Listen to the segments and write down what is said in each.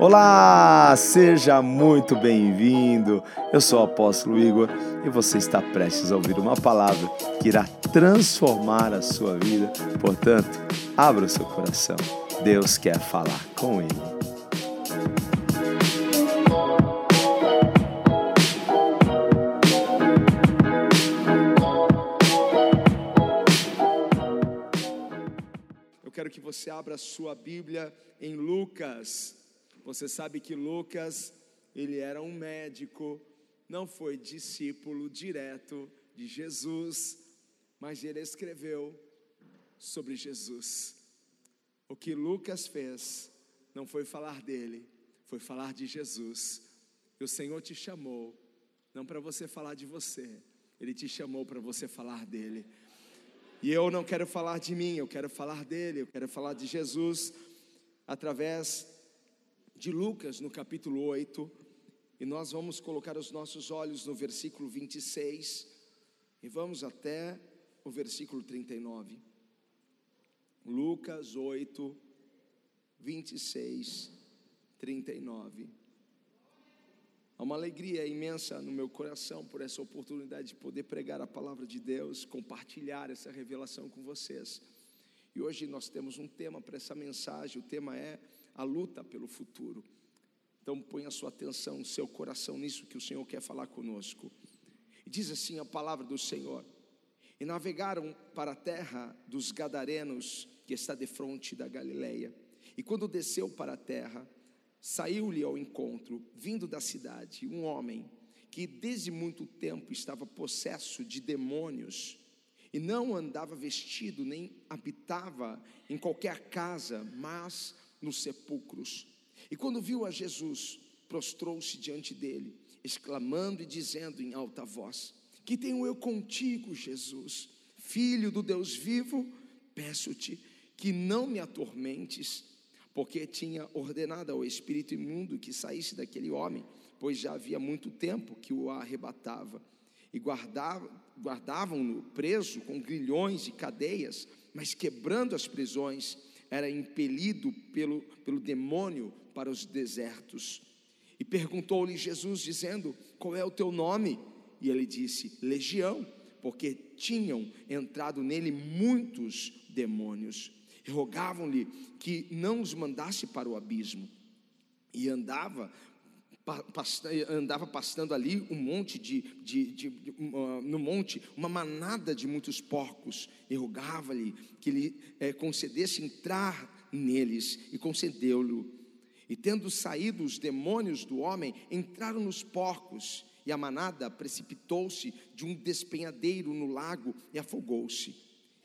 Olá, seja muito bem-vindo. Eu sou o apóstolo Igor e você está prestes a ouvir uma palavra que irá transformar a sua vida. Portanto, abra o seu coração. Deus quer falar com ele. Eu quero que você abra a sua Bíblia em Lucas você sabe que Lucas, ele era um médico, não foi discípulo direto de Jesus, mas ele escreveu sobre Jesus. O que Lucas fez não foi falar dele, foi falar de Jesus. E o Senhor te chamou, não para você falar de você, ele te chamou para você falar dele. E eu não quero falar de mim, eu quero falar dele, eu quero falar de Jesus através de Lucas, no capítulo 8, e nós vamos colocar os nossos olhos no versículo 26 e vamos até o versículo 39. Lucas 8, 26, 39. Há uma alegria imensa no meu coração por essa oportunidade de poder pregar a palavra de Deus, compartilhar essa revelação com vocês. E hoje nós temos um tema para essa mensagem, o tema é a luta pelo futuro. Então põe a sua atenção, o seu coração nisso que o Senhor quer falar conosco. E diz assim a palavra do Senhor: E navegaram para a terra dos Gadarenos, que está de frente da Galileia. E quando desceu para a terra, saiu-lhe ao encontro, vindo da cidade, um homem que desde muito tempo estava possesso de demônios e não andava vestido nem habitava em qualquer casa, mas nos sepulcros. E quando viu a Jesus, prostrou-se diante dele, exclamando e dizendo em alta voz: Que tenho eu contigo, Jesus, filho do Deus vivo? Peço-te que não me atormentes, porque tinha ordenado ao espírito imundo que saísse daquele homem, pois já havia muito tempo que o arrebatava. E guardava, guardavam-no preso com grilhões e cadeias, mas quebrando as prisões, era impelido pelo, pelo demônio para os desertos. E perguntou-lhe Jesus, dizendo: Qual é o teu nome? E ele disse: Legião, porque tinham entrado nele muitos demônios. E rogavam-lhe que não os mandasse para o abismo. E andava andava pastando ali um monte de, de, de, de uh, no monte, uma manada de muitos porcos, e rogava-lhe que lhe é, concedesse entrar neles, e concedeu-lhe. E tendo saído os demônios do homem, entraram nos porcos, e a manada precipitou-se de um despenhadeiro no lago e afogou-se.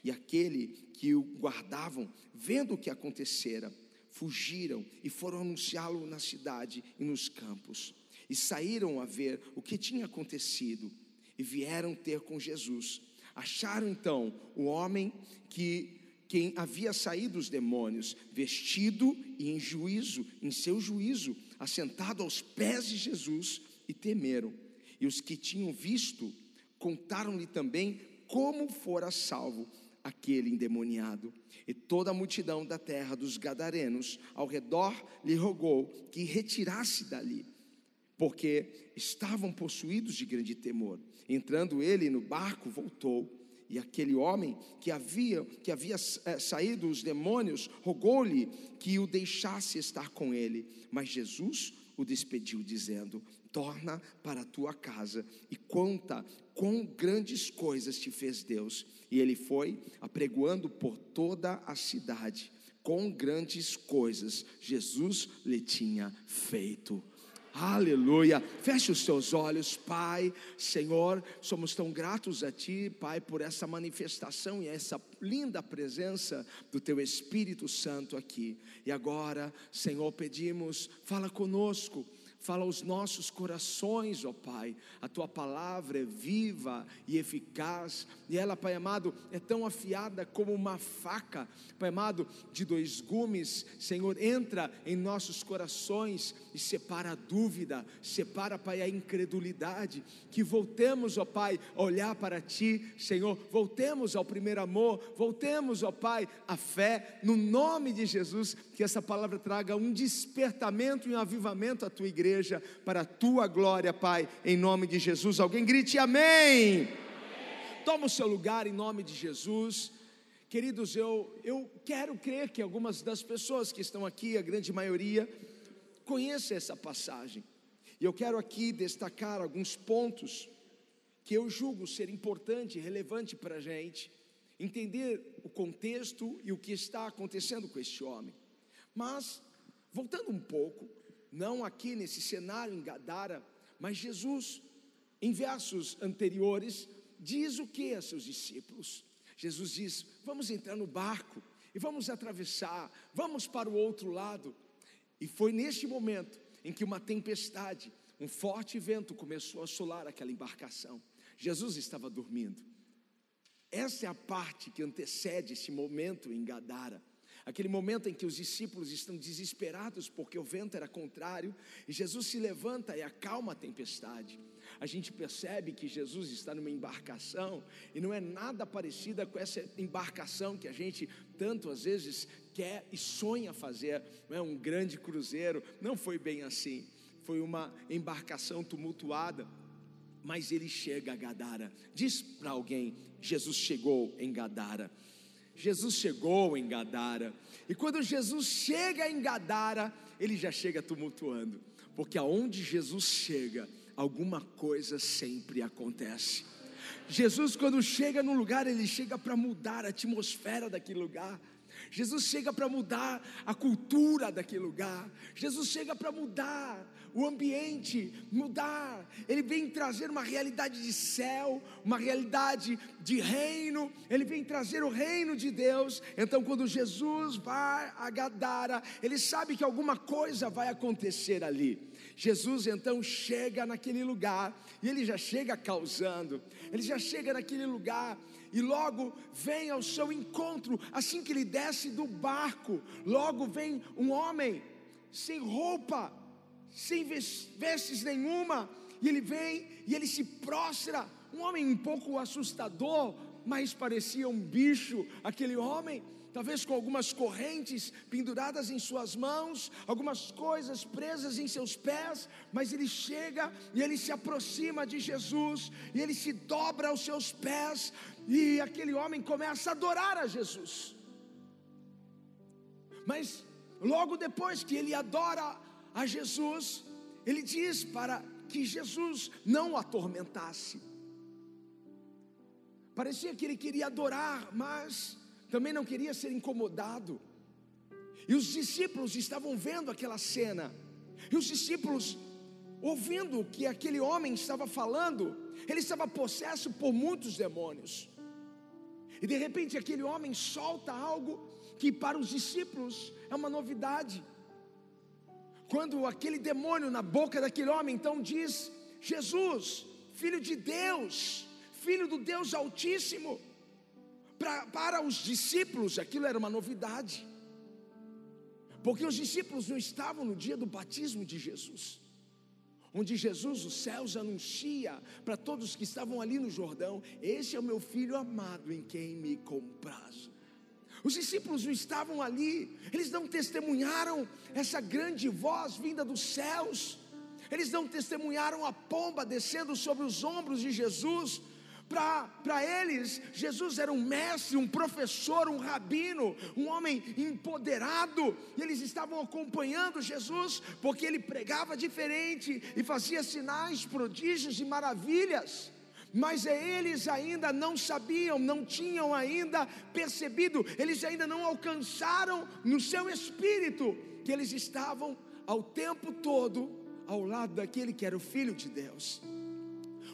E aquele que o guardavam, vendo o que acontecera, fugiram e foram anunciá-lo na cidade e nos campos. E saíram a ver o que tinha acontecido e vieram ter com Jesus. Acharam então o homem que quem havia saído dos demônios, vestido e em juízo, em seu juízo, assentado aos pés de Jesus, e temeram. E os que tinham visto contaram-lhe também como fora salvo aquele endemoniado. E toda a multidão da terra dos Gadarenos ao redor lhe rogou que retirasse dali, porque estavam possuídos de grande temor. Entrando ele no barco, voltou. E aquele homem que havia, que havia é, saído os demônios rogou-lhe que o deixasse estar com ele. Mas Jesus o despediu, dizendo: Torna para a tua casa e conta quão grandes coisas te fez Deus. E ele foi apregoando por toda a cidade, com grandes coisas Jesus lhe tinha feito. Aleluia. Feche os seus olhos, Pai, Senhor. Somos tão gratos a Ti, Pai, por essa manifestação e essa linda presença do Teu Espírito Santo aqui. E agora, Senhor, pedimos, fala conosco fala aos nossos corações, ó Pai. A tua palavra é viva e eficaz, e ela, Pai amado, é tão afiada como uma faca, Pai amado, de dois gumes. Senhor, entra em nossos corações e separa a dúvida, separa, Pai, a incredulidade. Que voltemos, ó Pai, a olhar para Ti, Senhor, voltemos ao primeiro amor, voltemos, ó Pai, à fé, no nome de Jesus, que essa palavra traga um despertamento e um avivamento à tua igreja igreja, para a tua glória, Pai, em nome de Jesus. Alguém grite amém. Toma o seu lugar em nome de Jesus. Queridos, eu, eu quero crer que algumas das pessoas que estão aqui, a grande maioria, conhecem essa passagem. E eu quero aqui destacar alguns pontos que eu julgo ser importante relevante para a gente entender o contexto e o que está acontecendo com este homem. Mas, voltando um pouco, não aqui nesse cenário em Gadara, mas Jesus, em versos anteriores, diz o que a seus discípulos? Jesus diz: Vamos entrar no barco e vamos atravessar, vamos para o outro lado. E foi neste momento em que uma tempestade, um forte vento começou a assolar aquela embarcação. Jesus estava dormindo. Essa é a parte que antecede esse momento em Gadara aquele momento em que os discípulos estão desesperados porque o vento era contrário, e Jesus se levanta e acalma a tempestade. A gente percebe que Jesus está numa embarcação e não é nada parecida com essa embarcação que a gente tanto às vezes quer e sonha fazer, não é um grande cruzeiro, não foi bem assim. Foi uma embarcação tumultuada, mas ele chega a Gadara. Diz para alguém: Jesus chegou em Gadara. Jesus chegou em Gadara. E quando Jesus chega em Gadara, ele já chega tumultuando, porque aonde Jesus chega, alguma coisa sempre acontece. Jesus, quando chega num lugar, ele chega para mudar a atmosfera daquele lugar. Jesus chega para mudar a cultura daquele lugar. Jesus chega para mudar o ambiente, mudar. Ele vem trazer uma realidade de céu, uma realidade de reino. Ele vem trazer o reino de Deus. Então, quando Jesus vai a Gadara, ele sabe que alguma coisa vai acontecer ali. Jesus então chega naquele lugar e ele já chega causando. Ele já chega naquele lugar e logo vem ao seu encontro, assim que ele desce do barco, logo vem um homem sem roupa, sem vestes nenhuma, e ele vem e ele se prostra, um homem um pouco assustador, mas parecia um bicho, aquele homem, talvez com algumas correntes penduradas em suas mãos, algumas coisas presas em seus pés, mas ele chega e ele se aproxima de Jesus, e ele se dobra aos seus pés, e aquele homem começa a adorar a Jesus. Mas logo depois que ele adora a Jesus, ele diz para que Jesus não o atormentasse. Parecia que ele queria adorar, mas também não queria ser incomodado. E os discípulos estavam vendo aquela cena, e os discípulos, ouvindo o que aquele homem estava falando, ele estava possesso por muitos demônios. E de repente aquele homem solta algo que para os discípulos é uma novidade. Quando aquele demônio na boca daquele homem então diz: Jesus, filho de Deus, filho do Deus Altíssimo. Pra, para os discípulos aquilo era uma novidade, porque os discípulos não estavam no dia do batismo de Jesus, onde Jesus, os céus, anuncia para todos que estavam ali no Jordão: Esse é o meu filho amado em quem me comprazo. Os discípulos não estavam ali, eles não testemunharam essa grande voz vinda dos céus, eles não testemunharam a pomba descendo sobre os ombros de Jesus, para eles, Jesus era um mestre, um professor, um rabino, um homem empoderado, e eles estavam acompanhando Jesus, porque ele pregava diferente e fazia sinais, prodígios e maravilhas. Mas eles ainda não sabiam, não tinham ainda percebido, eles ainda não alcançaram no seu espírito que eles estavam ao tempo todo ao lado daquele que era o Filho de Deus.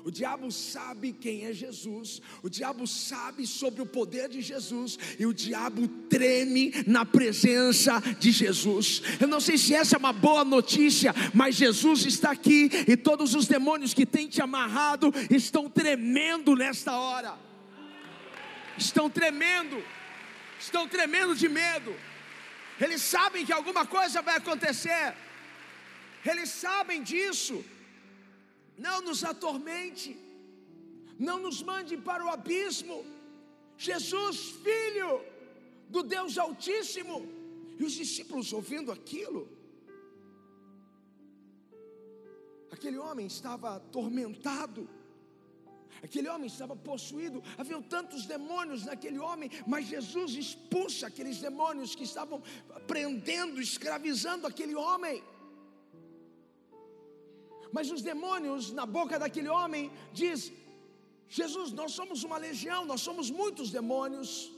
O diabo sabe quem é Jesus, o diabo sabe sobre o poder de Jesus, e o diabo treme na presença de Jesus. Eu não sei se essa é uma boa notícia, mas Jesus está aqui, e todos os demônios que têm te amarrado estão tremendo nesta hora, estão tremendo, estão tremendo de medo, eles sabem que alguma coisa vai acontecer, eles sabem disso não nos atormente, não nos mande para o abismo. Jesus, filho do Deus Altíssimo, e os discípulos ouvindo aquilo, aquele homem estava atormentado, aquele homem estava possuído, havia tantos demônios naquele homem, mas Jesus expulsa aqueles demônios que estavam prendendo, escravizando aquele homem. Mas os demônios na boca daquele homem diz: Jesus, nós somos uma legião, nós somos muitos demônios.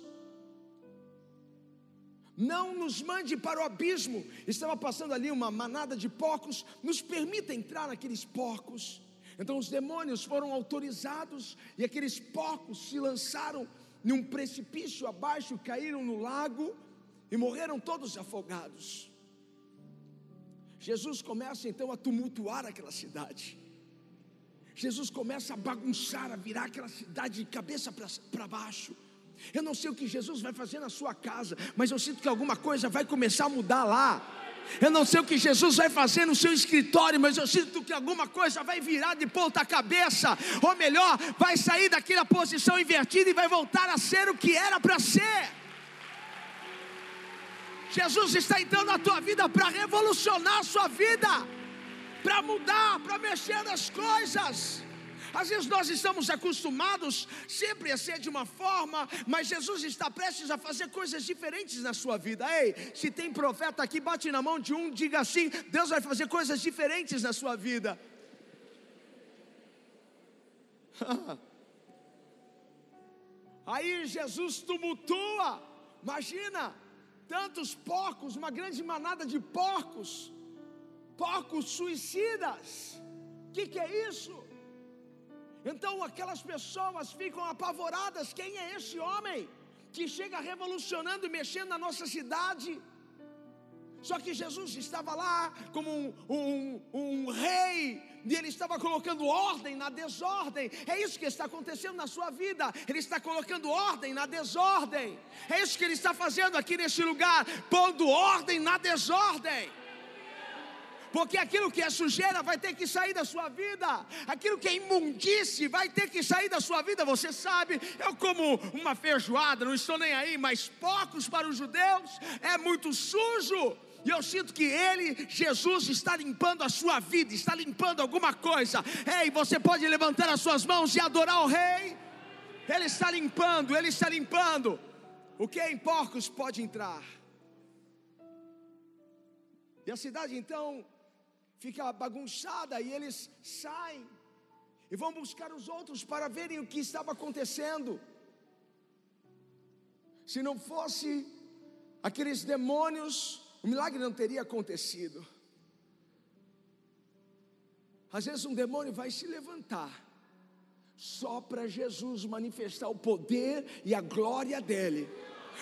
Não nos mande para o abismo. Estava passando ali uma manada de porcos, nos permita entrar naqueles porcos. Então os demônios foram autorizados e aqueles porcos se lançaram num precipício abaixo, caíram no lago e morreram todos afogados. Jesus começa então a tumultuar aquela cidade. Jesus começa a bagunçar, a virar aquela cidade de cabeça para baixo. Eu não sei o que Jesus vai fazer na sua casa, mas eu sinto que alguma coisa vai começar a mudar lá. Eu não sei o que Jesus vai fazer no seu escritório, mas eu sinto que alguma coisa vai virar de ponta cabeça, ou melhor, vai sair daquela posição invertida e vai voltar a ser o que era para ser. Jesus está entrando na tua vida para revolucionar a sua vida, para mudar, para mexer nas coisas. Às vezes nós estamos acostumados sempre a ser de uma forma, mas Jesus está prestes a fazer coisas diferentes na sua vida. Ei, se tem profeta aqui, bate na mão de um, diga assim: Deus vai fazer coisas diferentes na sua vida. Aí Jesus tumultua, imagina, tantos porcos, uma grande manada de porcos, porcos suicidas. O que, que é isso? Então aquelas pessoas ficam apavoradas: quem é esse homem que chega revolucionando e mexendo na nossa cidade? Só que Jesus estava lá como um, um, um rei e ele estava colocando ordem na desordem. É isso que está acontecendo na sua vida. Ele está colocando ordem na desordem. É isso que ele está fazendo aqui neste lugar, pondo ordem na desordem. Porque aquilo que é sujeira vai ter que sair da sua vida, aquilo que é imundície vai ter que sair da sua vida. Você sabe, eu como uma feijoada, não estou nem aí, mas poucos para os judeus é muito sujo. E eu sinto que Ele, Jesus, está limpando a sua vida, está limpando alguma coisa. Ei, você pode levantar as suas mãos e adorar o Rei. Ele está limpando, Ele está limpando. O que é em porcos pode entrar. E a cidade então fica bagunçada e eles saem e vão buscar os outros para verem o que estava acontecendo. Se não fosse aqueles demônios o milagre não teria acontecido. Às vezes um demônio vai se levantar só para Jesus manifestar o poder e a glória dele.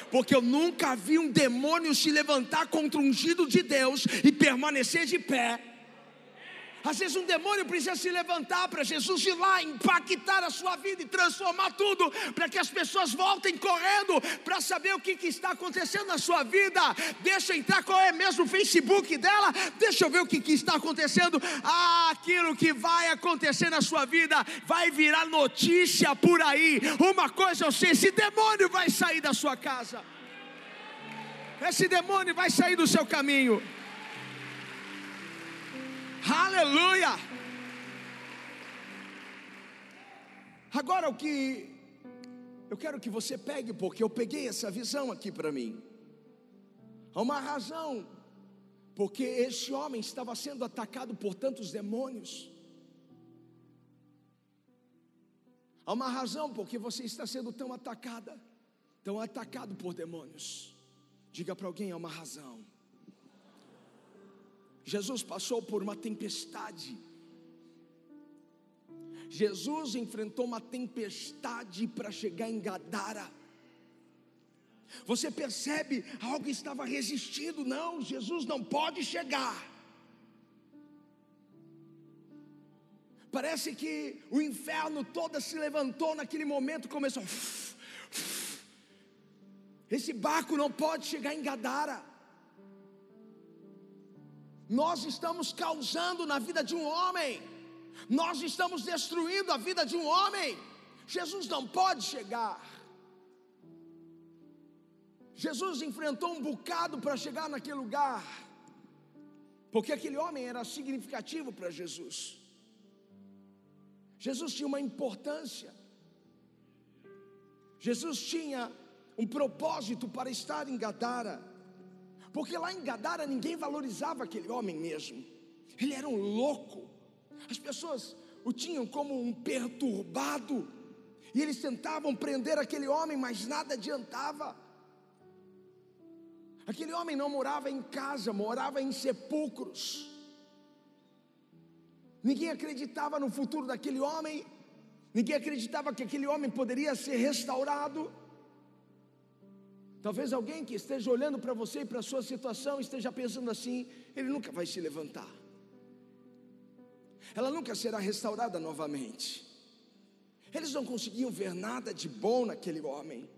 Porque eu nunca vi um demônio se levantar contra o ungido de Deus e permanecer de pé. Às vezes um demônio precisa se levantar para Jesus ir lá, impactar a sua vida e transformar tudo, para que as pessoas voltem correndo para saber o que, que, está acontecendo na sua vida. Deixa eu entrar qual é mesmo o Facebook dela, deixa eu ver o que, que está acontecendo. Ah, aquilo que vai acontecer na sua vida vai virar notícia por aí. Uma coisa eu sei: esse demônio vai sair da sua casa, esse demônio vai sair do seu caminho. Aleluia! Agora o que eu quero que você pegue, porque eu peguei essa visão aqui para mim. Há uma razão, porque esse homem estava sendo atacado por tantos demônios. Há uma razão porque você está sendo tão atacada, tão atacado por demônios. Diga para alguém: há uma razão. Jesus passou por uma tempestade. Jesus enfrentou uma tempestade para chegar em Gadara. Você percebe algo estava resistindo? Não, Jesus não pode chegar. Parece que o inferno todo se levantou naquele momento começou. Esse barco não pode chegar em Gadara. Nós estamos causando na vida de um homem, nós estamos destruindo a vida de um homem. Jesus não pode chegar. Jesus enfrentou um bocado para chegar naquele lugar, porque aquele homem era significativo para Jesus. Jesus tinha uma importância, Jesus tinha um propósito para estar em Gadara, porque lá em Gadara ninguém valorizava aquele homem mesmo, ele era um louco, as pessoas o tinham como um perturbado, e eles tentavam prender aquele homem, mas nada adiantava. Aquele homem não morava em casa, morava em sepulcros. Ninguém acreditava no futuro daquele homem, ninguém acreditava que aquele homem poderia ser restaurado. Talvez alguém que esteja olhando para você e para a sua situação esteja pensando assim: ele nunca vai se levantar, ela nunca será restaurada novamente. Eles não conseguiam ver nada de bom naquele homem.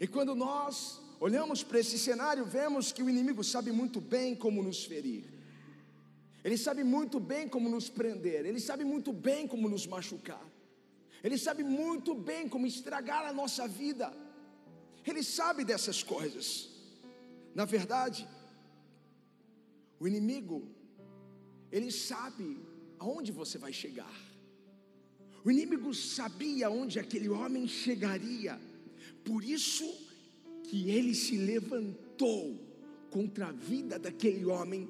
E quando nós olhamos para esse cenário, vemos que o inimigo sabe muito bem como nos ferir. Ele sabe muito bem como nos prender, ele sabe muito bem como nos machucar. Ele sabe muito bem como estragar a nossa vida. Ele sabe dessas coisas. Na verdade, o inimigo ele sabe aonde você vai chegar. O inimigo sabia onde aquele homem chegaria. Por isso que ele se levantou contra a vida daquele homem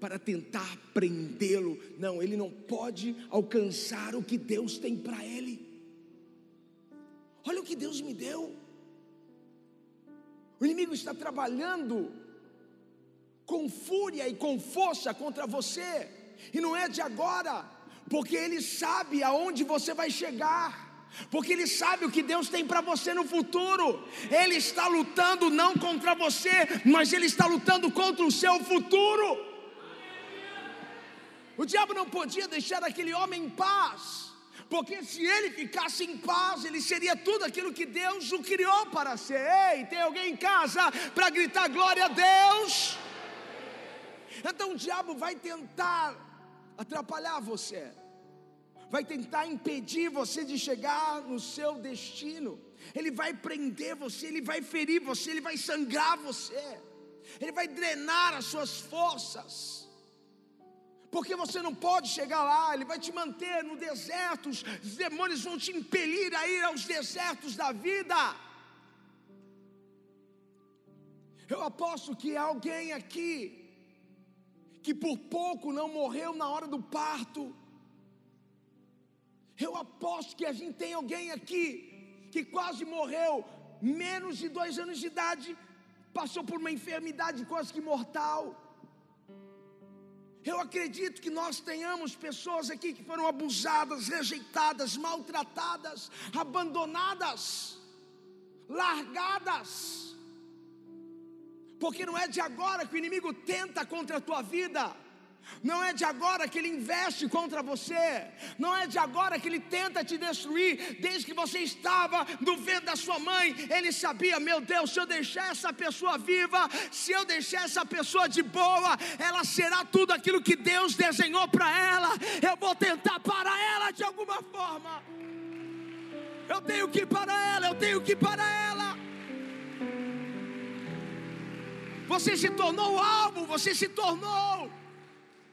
para tentar prendê-lo. Não, ele não pode alcançar o que Deus tem para ele. Olha o que Deus me deu. O inimigo está trabalhando com fúria e com força contra você, e não é de agora, porque ele sabe aonde você vai chegar porque Ele sabe o que Deus tem para você no futuro. Ele está lutando não contra você, mas Ele está lutando contra o seu futuro. O diabo não podia deixar aquele homem em paz, porque se ele ficasse em paz, ele seria tudo aquilo que Deus o criou para ser. Ei, tem alguém em casa para gritar glória a Deus? Então o diabo vai tentar atrapalhar você vai tentar impedir você de chegar no seu destino. Ele vai prender você, ele vai ferir você, ele vai sangrar você. Ele vai drenar as suas forças. Porque você não pode chegar lá, ele vai te manter no deserto, os demônios vão te impelir a ir aos desertos da vida. Eu aposto que alguém aqui que por pouco não morreu na hora do parto, eu aposto que a gente tem alguém aqui que quase morreu, menos de dois anos de idade, passou por uma enfermidade quase que mortal. Eu acredito que nós tenhamos pessoas aqui que foram abusadas, rejeitadas, maltratadas, abandonadas, largadas. Porque não é de agora que o inimigo tenta contra a tua vida. Não é de agora que ele investe contra você. Não é de agora que ele tenta te destruir. Desde que você estava no ventre da sua mãe, ele sabia: meu Deus, se eu deixar essa pessoa viva, se eu deixar essa pessoa de boa, ela será tudo aquilo que Deus desenhou para ela. Eu vou tentar parar ela de alguma forma. Eu tenho que ir para ela, eu tenho que ir para ela. Você se tornou alvo, você se tornou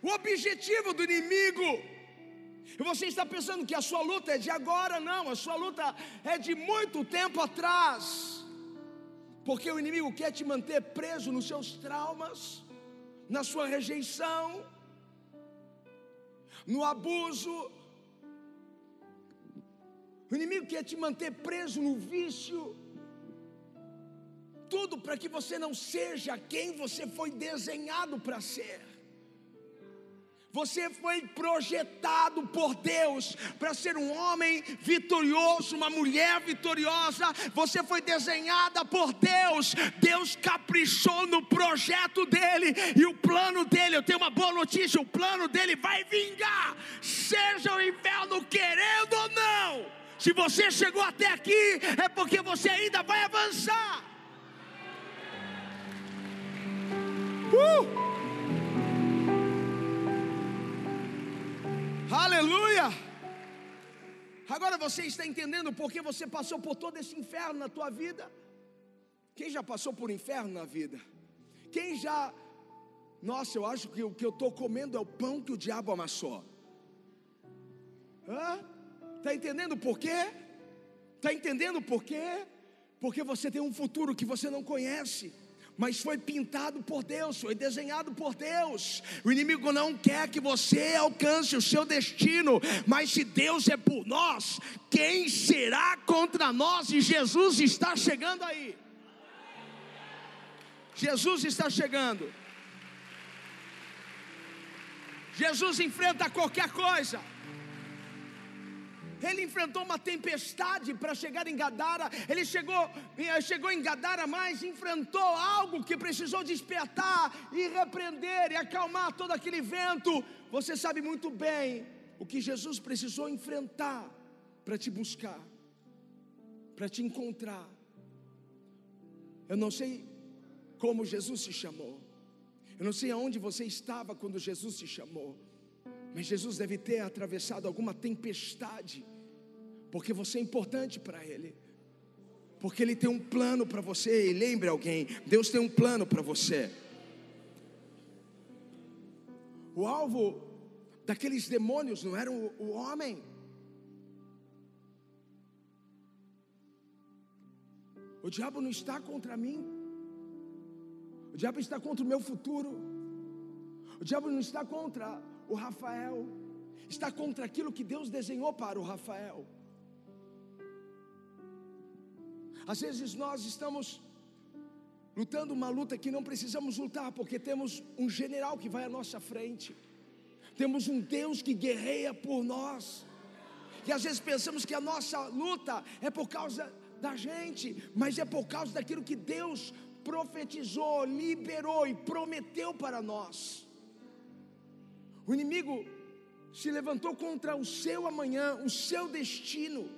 o objetivo do inimigo. E você está pensando que a sua luta é de agora, não, a sua luta é de muito tempo atrás. Porque o inimigo quer te manter preso nos seus traumas, na sua rejeição, no abuso. O inimigo quer te manter preso no vício. Tudo para que você não seja quem você foi desenhado para ser. Você foi projetado por Deus para ser um homem vitorioso, uma mulher vitoriosa. Você foi desenhada por Deus. Deus caprichou no projeto dele e o plano dele. Eu tenho uma boa notícia: o plano dele vai vingar, seja o inferno querendo ou não. Se você chegou até aqui, é porque você ainda vai avançar. Uh! Aleluia! Agora você está entendendo porque você passou por todo esse inferno na tua vida? Quem já passou por inferno na vida? Quem já. Nossa, eu acho que o que eu estou comendo é o pão que o diabo amassou. Está entendendo por quê? Está entendendo por quê? Porque você tem um futuro que você não conhece mas foi pintado por Deus, foi desenhado por Deus. O inimigo não quer que você alcance o seu destino, mas se Deus é por nós, quem será contra nós? E Jesus está chegando aí. Jesus está chegando. Jesus enfrenta qualquer coisa. Ele enfrentou uma tempestade para chegar em Gadara. Ele chegou, eh, chegou em Gadara, mas enfrentou algo que precisou despertar e repreender e acalmar todo aquele vento. Você sabe muito bem o que Jesus precisou enfrentar para te buscar, para te encontrar. Eu não sei como Jesus se chamou. Eu não sei aonde você estava quando Jesus te chamou. Mas Jesus deve ter atravessado alguma tempestade, porque você é importante para Ele, porque Ele tem um plano para você. E lembre alguém: Deus tem um plano para você. O alvo daqueles demônios não era o, o homem. O diabo não está contra mim. O diabo está contra o meu futuro. O diabo não está contra o Rafael, está contra aquilo que Deus desenhou para o Rafael. Às vezes nós estamos lutando uma luta que não precisamos lutar, porque temos um general que vai à nossa frente, temos um Deus que guerreia por nós, e às vezes pensamos que a nossa luta é por causa da gente, mas é por causa daquilo que Deus profetizou, liberou e prometeu para nós. O inimigo se levantou contra o seu amanhã, o seu destino.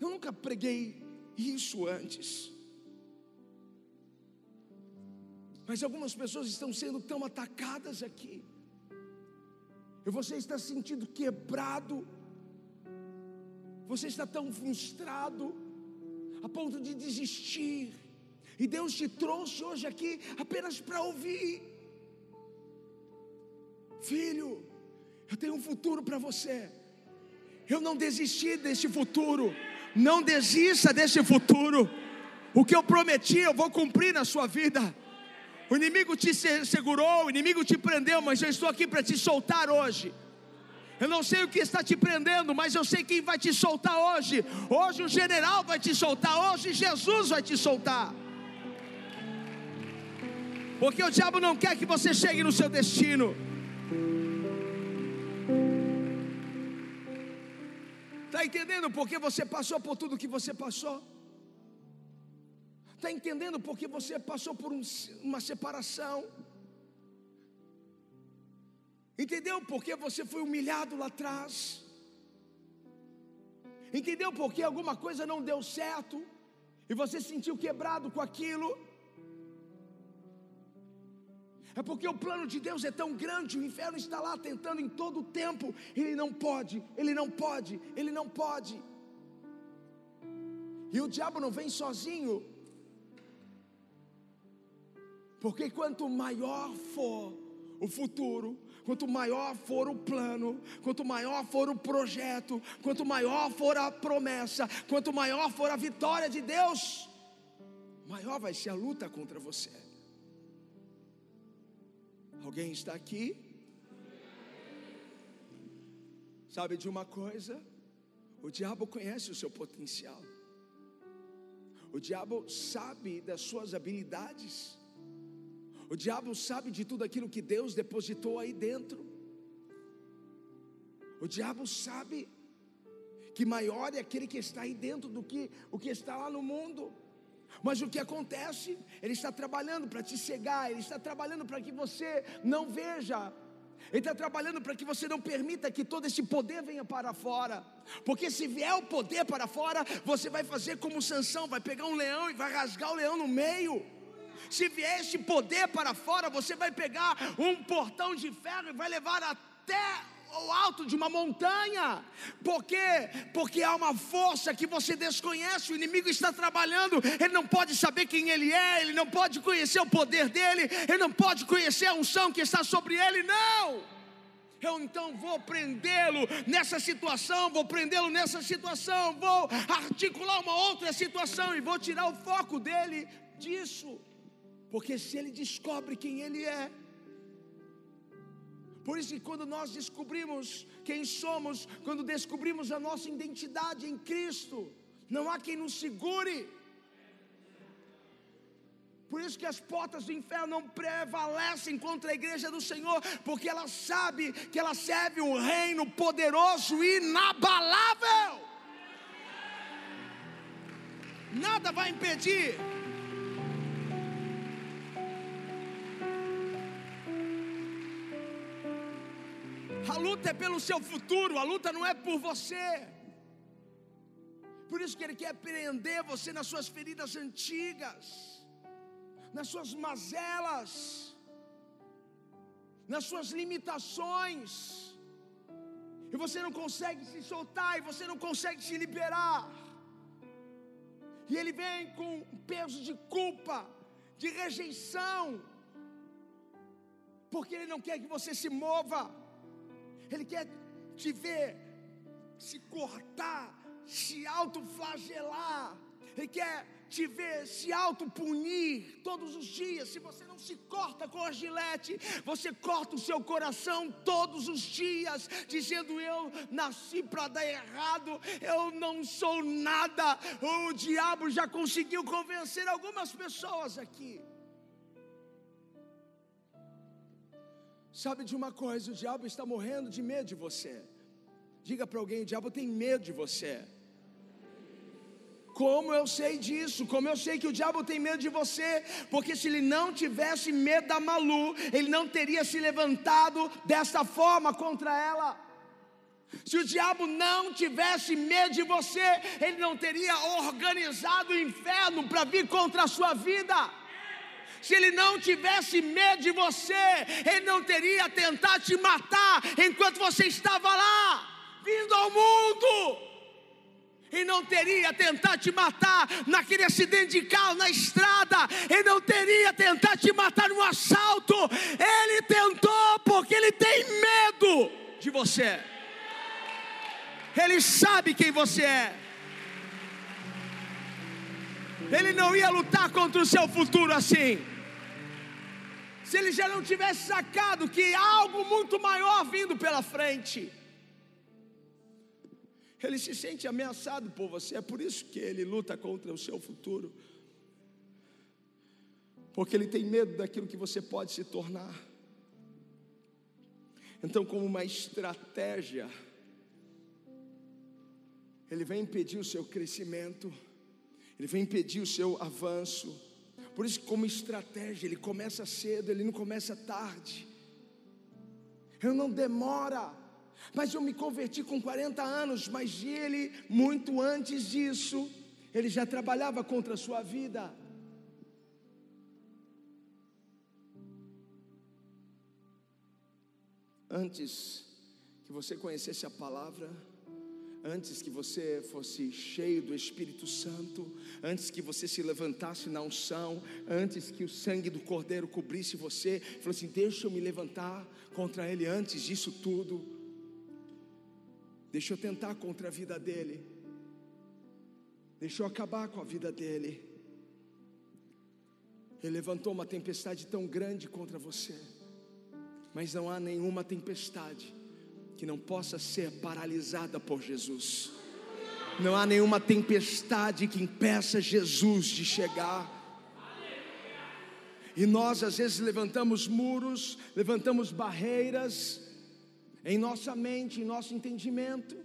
Eu nunca preguei isso antes. Mas algumas pessoas estão sendo tão atacadas aqui. E você está se sentindo quebrado. Você está tão frustrado a ponto de desistir. E Deus te trouxe hoje aqui apenas para ouvir. Filho, eu tenho um futuro para você. Eu não desisti desse futuro. Não desista desse futuro. O que eu prometi, eu vou cumprir na sua vida. O inimigo te segurou, o inimigo te prendeu, mas eu estou aqui para te soltar hoje. Eu não sei o que está te prendendo, mas eu sei quem vai te soltar hoje. Hoje o general vai te soltar, hoje Jesus vai te soltar. Porque o diabo não quer que você chegue no seu destino. Está entendendo por que você passou por tudo que você passou? Está entendendo por que você passou por um, uma separação? Entendeu por que você foi humilhado lá atrás? Entendeu por que alguma coisa não deu certo e você se sentiu quebrado com aquilo? É porque o plano de Deus é tão grande, o inferno está lá tentando em todo o tempo, ele não pode, ele não pode, ele não pode. E o diabo não vem sozinho, porque quanto maior for o futuro, quanto maior for o plano, quanto maior for o projeto, quanto maior for a promessa, quanto maior for a vitória de Deus, maior vai ser a luta contra você. Alguém está aqui? Sabe de uma coisa? O diabo conhece o seu potencial. O diabo sabe das suas habilidades. O diabo sabe de tudo aquilo que Deus depositou aí dentro. O diabo sabe que maior é aquele que está aí dentro do que o que está lá no mundo. Mas o que acontece? Ele está trabalhando para te cegar, ele está trabalhando para que você não veja. Ele está trabalhando para que você não permita que todo esse poder venha para fora. Porque se vier o poder para fora, você vai fazer como Sansão, vai pegar um leão e vai rasgar o leão no meio. Se vier esse poder para fora, você vai pegar um portão de ferro e vai levar até o alto de uma montanha. Por quê? Porque há uma força que você desconhece, o inimigo está trabalhando, ele não pode saber quem ele é, ele não pode conhecer o poder dele, ele não pode conhecer a unção que está sobre ele, não. Eu então vou prendê-lo nessa situação, vou prendê-lo nessa situação, vou articular uma outra situação e vou tirar o foco dele disso. Porque se ele descobre quem ele é, por isso que quando nós descobrimos quem somos, quando descobrimos a nossa identidade em Cristo, não há quem nos segure. Por isso que as portas do inferno não prevalecem contra a igreja do Senhor, porque ela sabe que ela serve um reino poderoso e inabalável. Nada vai impedir A luta é pelo seu futuro, a luta não é por você. Por isso que Ele quer prender você nas suas feridas antigas, nas suas mazelas, nas suas limitações. E você não consegue se soltar, e você não consegue se liberar. E Ele vem com peso de culpa, de rejeição, porque Ele não quer que você se mova. Ele quer te ver se cortar, se autoflagelar. Ele quer te ver se autopunir todos os dias. Se você não se corta com a gilete, você corta o seu coração todos os dias, dizendo: Eu nasci para dar errado, eu não sou nada. O diabo já conseguiu convencer algumas pessoas aqui. Sabe de uma coisa, o diabo está morrendo de medo de você. Diga para alguém: o diabo tem medo de você. Como eu sei disso? Como eu sei que o diabo tem medo de você? Porque se ele não tivesse medo da Malu, ele não teria se levantado dessa forma contra ela. Se o diabo não tivesse medo de você, ele não teria organizado o inferno para vir contra a sua vida. Se ele não tivesse medo de você, ele não teria tentado te matar enquanto você estava lá, vindo ao mundo. E não teria tentado te matar naquele acidente de carro na estrada. Ele não teria tentado te matar no assalto. Ele tentou porque ele tem medo de você. Ele sabe quem você é. Ele não ia lutar contra o seu futuro assim se ele já não tivesse sacado que há algo muito maior vindo pela frente. Ele se sente ameaçado por você, é por isso que ele luta contra o seu futuro. Porque ele tem medo daquilo que você pode se tornar. Então, como uma estratégia, ele vem impedir o seu crescimento, ele vem impedir o seu avanço. Por isso, como estratégia, ele começa cedo, ele não começa tarde. Eu não demora. Mas eu me converti com 40 anos, mas ele, muito antes disso, ele já trabalhava contra a sua vida. Antes que você conhecesse a palavra, antes que você fosse cheio do Espírito Santo, antes que você se levantasse na unção, antes que o sangue do Cordeiro cobrisse você, falou assim: Deixa eu me levantar contra ele antes disso tudo, deixa eu tentar contra a vida dele, deixa eu acabar com a vida dele. Ele levantou uma tempestade tão grande contra você, mas não há nenhuma tempestade que não possa ser paralisada por Jesus. Não há nenhuma tempestade que impeça Jesus de chegar. E nós às vezes levantamos muros, levantamos barreiras em nossa mente, em nosso entendimento.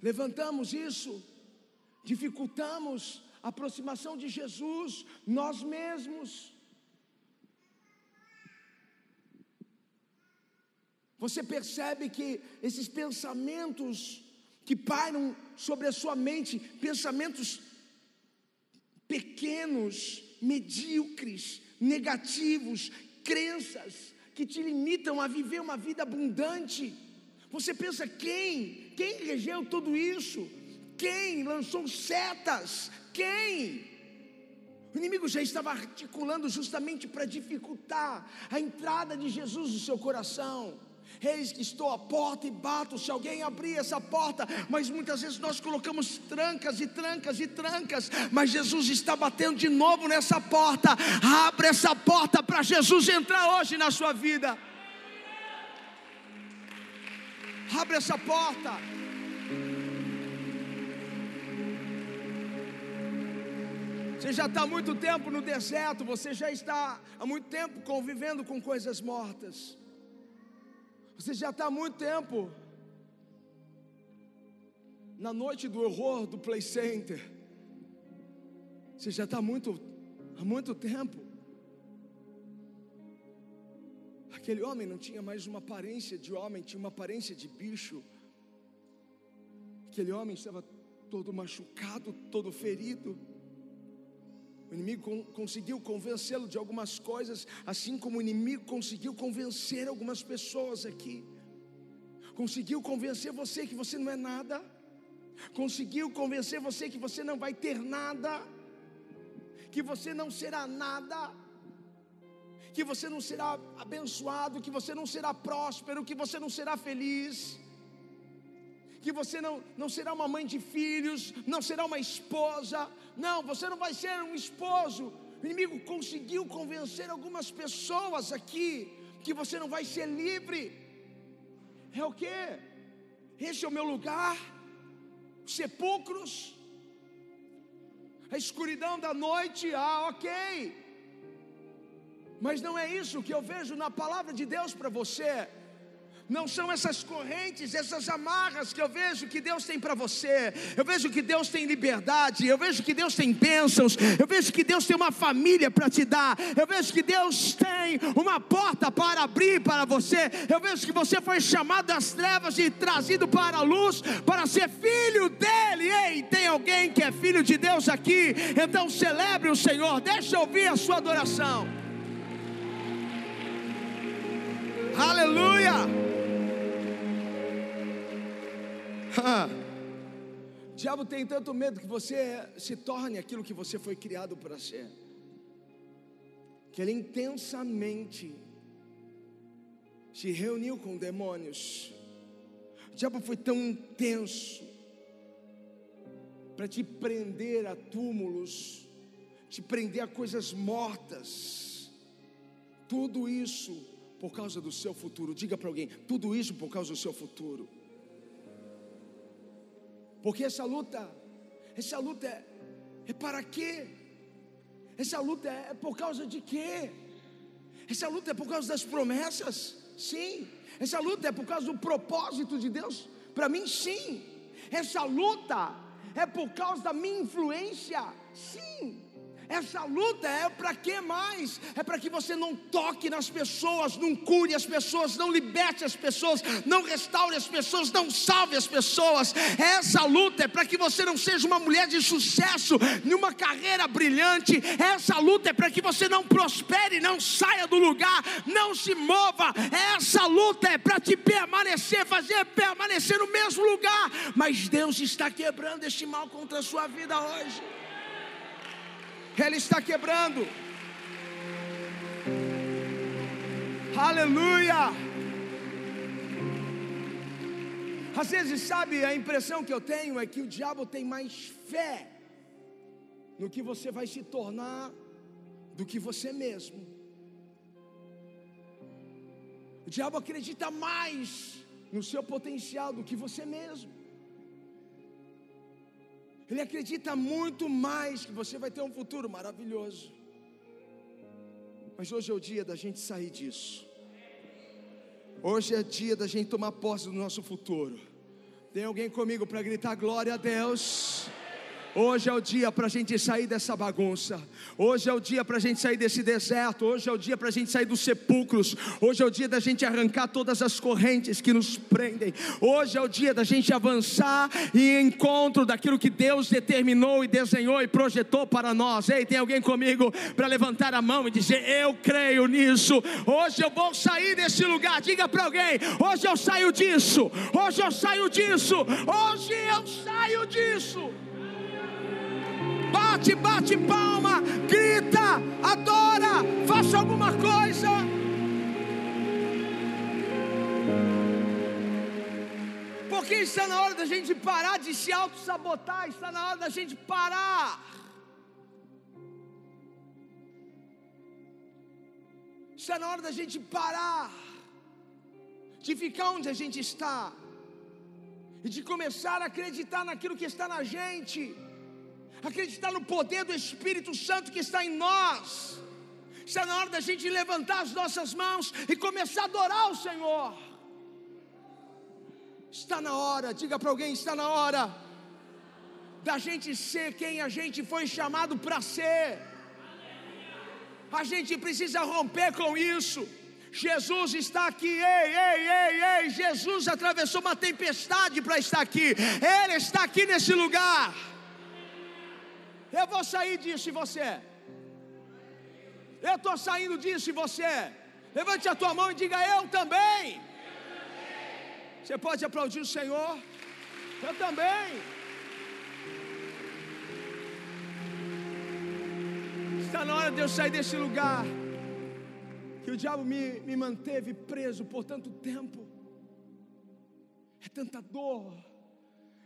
Levantamos isso, dificultamos a aproximação de Jesus, nós mesmos. Você percebe que esses pensamentos que pairam sobre a sua mente, pensamentos pequenos, medíocres, negativos, crenças que te limitam a viver uma vida abundante. Você pensa quem? Quem regeu tudo isso? Quem lançou setas? Quem? O inimigo já estava articulando justamente para dificultar a entrada de Jesus no seu coração. Eis que estou à porta e bato, se alguém abrir essa porta, mas muitas vezes nós colocamos trancas e trancas e trancas, mas Jesus está batendo de novo nessa porta. Abre essa porta para Jesus entrar hoje na sua vida. Abre essa porta. Você já está há muito tempo no deserto, você já está há muito tempo convivendo com coisas mortas. Você já está há muito tempo na noite do horror do Play Center. Você já está muito, há muito tempo. Aquele homem não tinha mais uma aparência de homem, tinha uma aparência de bicho. Aquele homem estava todo machucado, todo ferido. O inimigo conseguiu convencê-lo de algumas coisas, assim como o inimigo conseguiu convencer algumas pessoas aqui. Conseguiu convencer você que você não é nada. Conseguiu convencer você que você não vai ter nada. Que você não será nada. Que você não será abençoado, que você não será próspero, que você não será feliz que você não, não será uma mãe de filhos, não será uma esposa, não, você não vai ser um esposo. O inimigo conseguiu convencer algumas pessoas aqui que você não vai ser livre. É o que? Esse é o meu lugar. Sepulcros, a escuridão da noite, ah, ok. Mas não é isso que eu vejo na palavra de Deus para você. Não são essas correntes, essas amarras que eu vejo que Deus tem para você. Eu vejo que Deus tem liberdade, eu vejo que Deus tem bênçãos, eu vejo que Deus tem uma família para te dar, eu vejo que Deus tem uma porta para abrir para você. Eu vejo que você foi chamado das trevas e trazido para a luz para ser filho dele. Ei, tem alguém que é filho de Deus aqui? Então celebre o Senhor, deixa eu ouvir a sua adoração. Aleluia! O diabo tem tanto medo que você se torne aquilo que você foi criado para ser, que ele intensamente se reuniu com demônios. O diabo foi tão intenso para te prender a túmulos, te prender a coisas mortas. Tudo isso por causa do seu futuro. Diga para alguém: tudo isso por causa do seu futuro. Porque essa luta, essa luta é, é para quê? Essa luta é, é por causa de quê? Essa luta é por causa das promessas? Sim. Essa luta é por causa do propósito de Deus? Para mim, sim. Essa luta é por causa da minha influência? Sim. Essa luta é para que mais? É para que você não toque nas pessoas, não cure as pessoas, não liberte as pessoas, não restaure as pessoas, não salve as pessoas. Essa luta é para que você não seja uma mulher de sucesso, numa carreira brilhante. Essa luta é para que você não prospere, não saia do lugar, não se mova. Essa luta é para te permanecer, fazer permanecer no mesmo lugar. Mas Deus está quebrando este mal contra a sua vida hoje. Ele está quebrando. Aleluia. Às vezes, sabe, a impressão que eu tenho é que o diabo tem mais fé no que você vai se tornar do que você mesmo. O diabo acredita mais no seu potencial do que você mesmo. Ele acredita muito mais que você vai ter um futuro maravilhoso. Mas hoje é o dia da gente sair disso. Hoje é dia da gente tomar posse do nosso futuro. Tem alguém comigo para gritar glória a Deus? Hoje é o dia para a gente sair dessa bagunça. Hoje é o dia para a gente sair desse deserto. Hoje é o dia para a gente sair dos sepulcros. Hoje é o dia da gente arrancar todas as correntes que nos prendem. Hoje é o dia da gente avançar em encontro daquilo que Deus determinou e desenhou e projetou para nós. Ei, tem alguém comigo para levantar a mão e dizer: Eu creio nisso. Hoje eu vou sair desse lugar. Diga para alguém: Hoje eu saio disso. Hoje eu saio disso. Hoje eu saio disso bate, bate palma, grita, adora, faça alguma coisa. Porque está na hora da gente parar de se auto-sabotar, está na hora da gente parar. Está na hora da gente parar de ficar onde a gente está e de começar a acreditar naquilo que está na gente acreditar no poder do Espírito Santo que está em nós. Está na hora da gente levantar as nossas mãos e começar a adorar o Senhor. Está na hora, diga para alguém: está na hora da gente ser quem a gente foi chamado para ser. A gente precisa romper com isso. Jesus está aqui, ei, ei, ei, ei. Jesus atravessou uma tempestade para estar aqui. Ele está aqui nesse lugar. Eu vou sair disso e você. Eu estou saindo disso e você. Levante a tua mão e diga: Eu também. Você pode aplaudir o Senhor? Eu também. Está na hora de eu sair desse lugar que o diabo me, me manteve preso por tanto tempo. É tanta dor,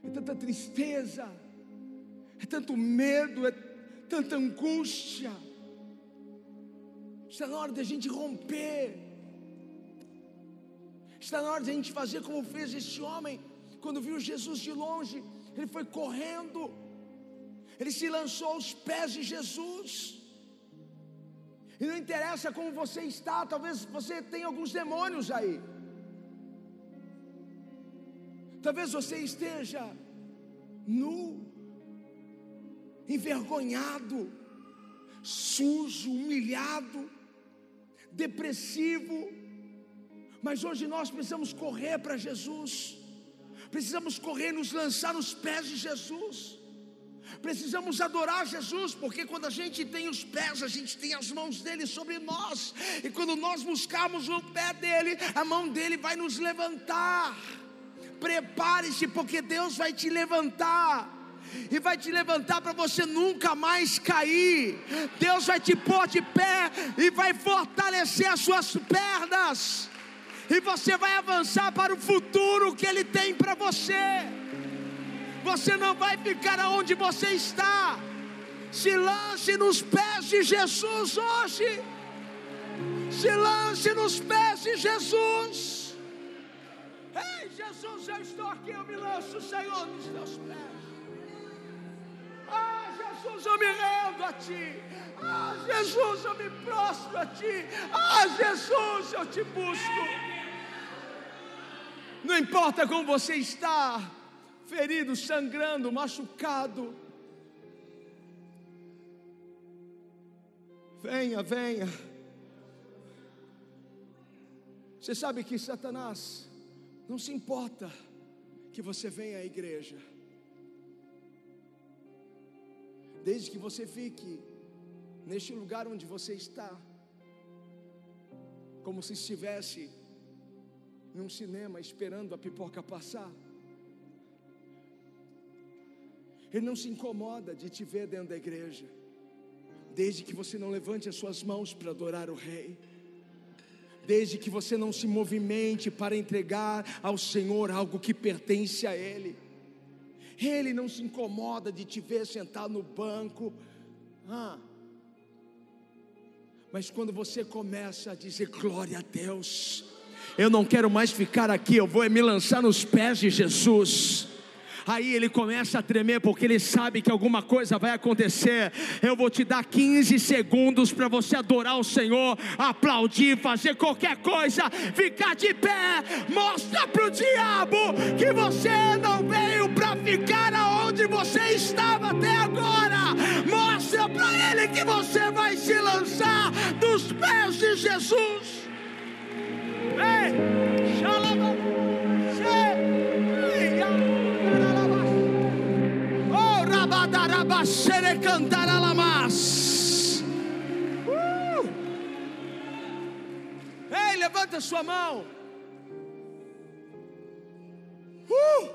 é tanta tristeza é tanto medo, é tanta angústia. Está na hora de a gente romper. Está na hora de a gente fazer como fez este homem, quando viu Jesus de longe, ele foi correndo, ele se lançou aos pés de Jesus. E não interessa como você está, talvez você tenha alguns demônios aí. Talvez você esteja nu, envergonhado, sujo, humilhado, depressivo. Mas hoje nós precisamos correr para Jesus, precisamos correr, nos lançar nos pés de Jesus. Precisamos adorar Jesus, porque quando a gente tem os pés, a gente tem as mãos dele sobre nós, e quando nós buscarmos o pé dele, a mão dele vai nos levantar. Prepare-se, porque Deus vai te levantar e vai te levantar para você nunca mais cair. Deus vai te pôr de pé e vai fortalecer as suas pernas. E você vai avançar para o futuro que Ele tem para você. Você não vai ficar aonde você está. Se lance nos pés de Jesus hoje. Se lance nos pés de Jesus. Ei, Jesus, eu estou aqui, eu me lanço, Senhor, nos teus pés. Ah, Jesus, eu me rendo a Ti. Ah, Jesus, eu me prostro a Ti. Ah, Jesus, eu te busco. Não importa como você está, ferido, sangrando, machucado. Venha, venha. Você sabe que Satanás não se importa que você venha à igreja. Desde que você fique neste lugar onde você está, como se estivesse num cinema esperando a pipoca passar. Ele não se incomoda de te ver dentro da igreja, desde que você não levante as suas mãos para adorar o Rei, desde que você não se movimente para entregar ao Senhor algo que pertence a Ele. Ele não se incomoda de te ver sentado no banco. Ah. Mas quando você começa a dizer glória a Deus, eu não quero mais ficar aqui, eu vou me lançar nos pés de Jesus. Aí ele começa a tremer porque ele sabe que alguma coisa vai acontecer. Eu vou te dar 15 segundos para você adorar o Senhor, aplaudir, fazer qualquer coisa, ficar de pé. Mostra para o diabo que você não veio para ficar aonde você estava até agora. Mostra para ele que você vai se lançar dos pés de Jesus. Ei, shalom. Oh, rabadarabasere cantaralamas. Uh! Ei, levanta sua mão. Uh!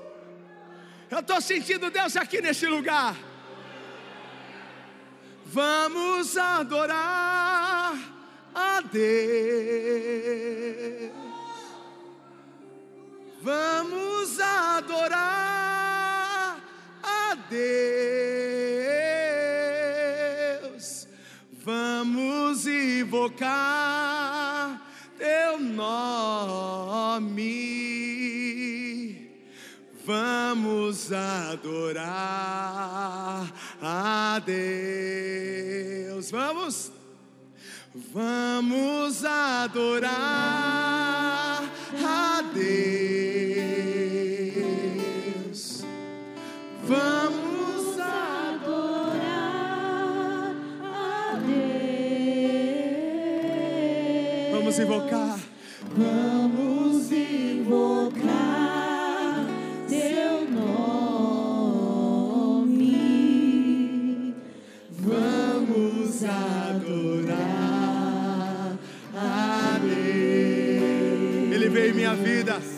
Eu estou sentindo Deus aqui nesse lugar. Vamos adorar a Deus. Vamos adorar Deus. Vamos invocar teu nome. Vamos adorar a Deus. Vamos. Vamos adorar a Deus. Vamos invocar. Vamos invocar teu nome. Vamos adorar a Deus. Ele veio em minha vida.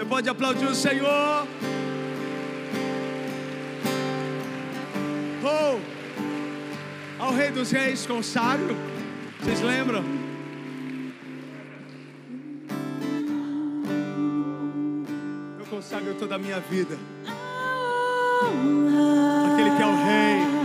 Você pode aplaudir o Senhor? Oh, ao Rei dos Reis consagro. Vocês lembram? Eu consagro toda a minha vida. Aquele que é o Rei.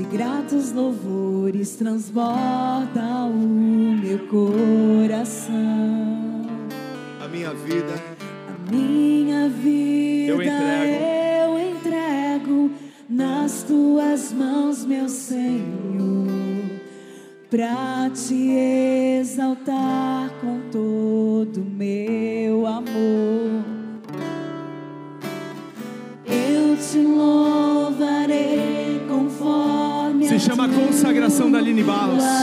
De gratos louvores transborda o meu coração. A minha vida. A minha vida Eu entrego. eu entrego nas tuas mãos, meu Senhor, para te exaltar Barros.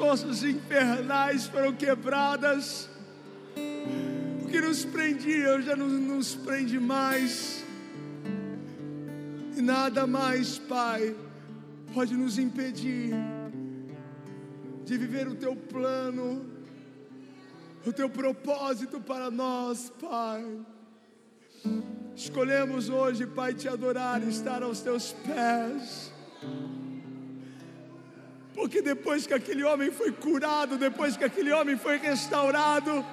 forças infernais foram quebradas. O que nos prendia já não nos prende mais. E nada mais, Pai, pode nos impedir de viver o teu plano, o teu propósito para nós, Pai. Escolhemos hoje, Pai, te adorar, estar aos teus pés. Porque depois que aquele homem foi curado, depois que aquele homem foi restaurado,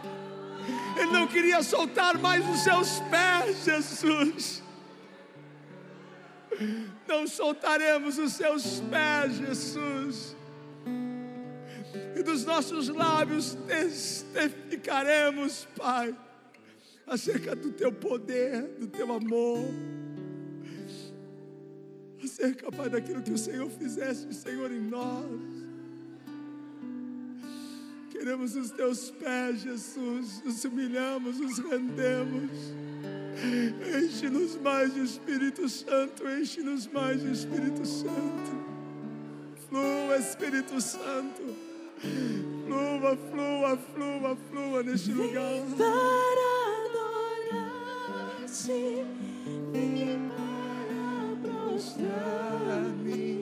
ele não queria soltar mais os seus pés, Jesus. Não soltaremos os seus pés, Jesus. E dos nossos lábios testificaremos, Pai, acerca do teu poder, do teu amor ser capaz daquilo que o Senhor fizesse, Senhor, em nós. Queremos os teus pés, Jesus, nos humilhamos, nos rendemos. Enche-nos mais de Espírito Santo, enche-nos mais de Espírito Santo. Flua, Espírito Santo. Flua, flua, flua, flua neste lugar. Para adorar-te, Deus de mim.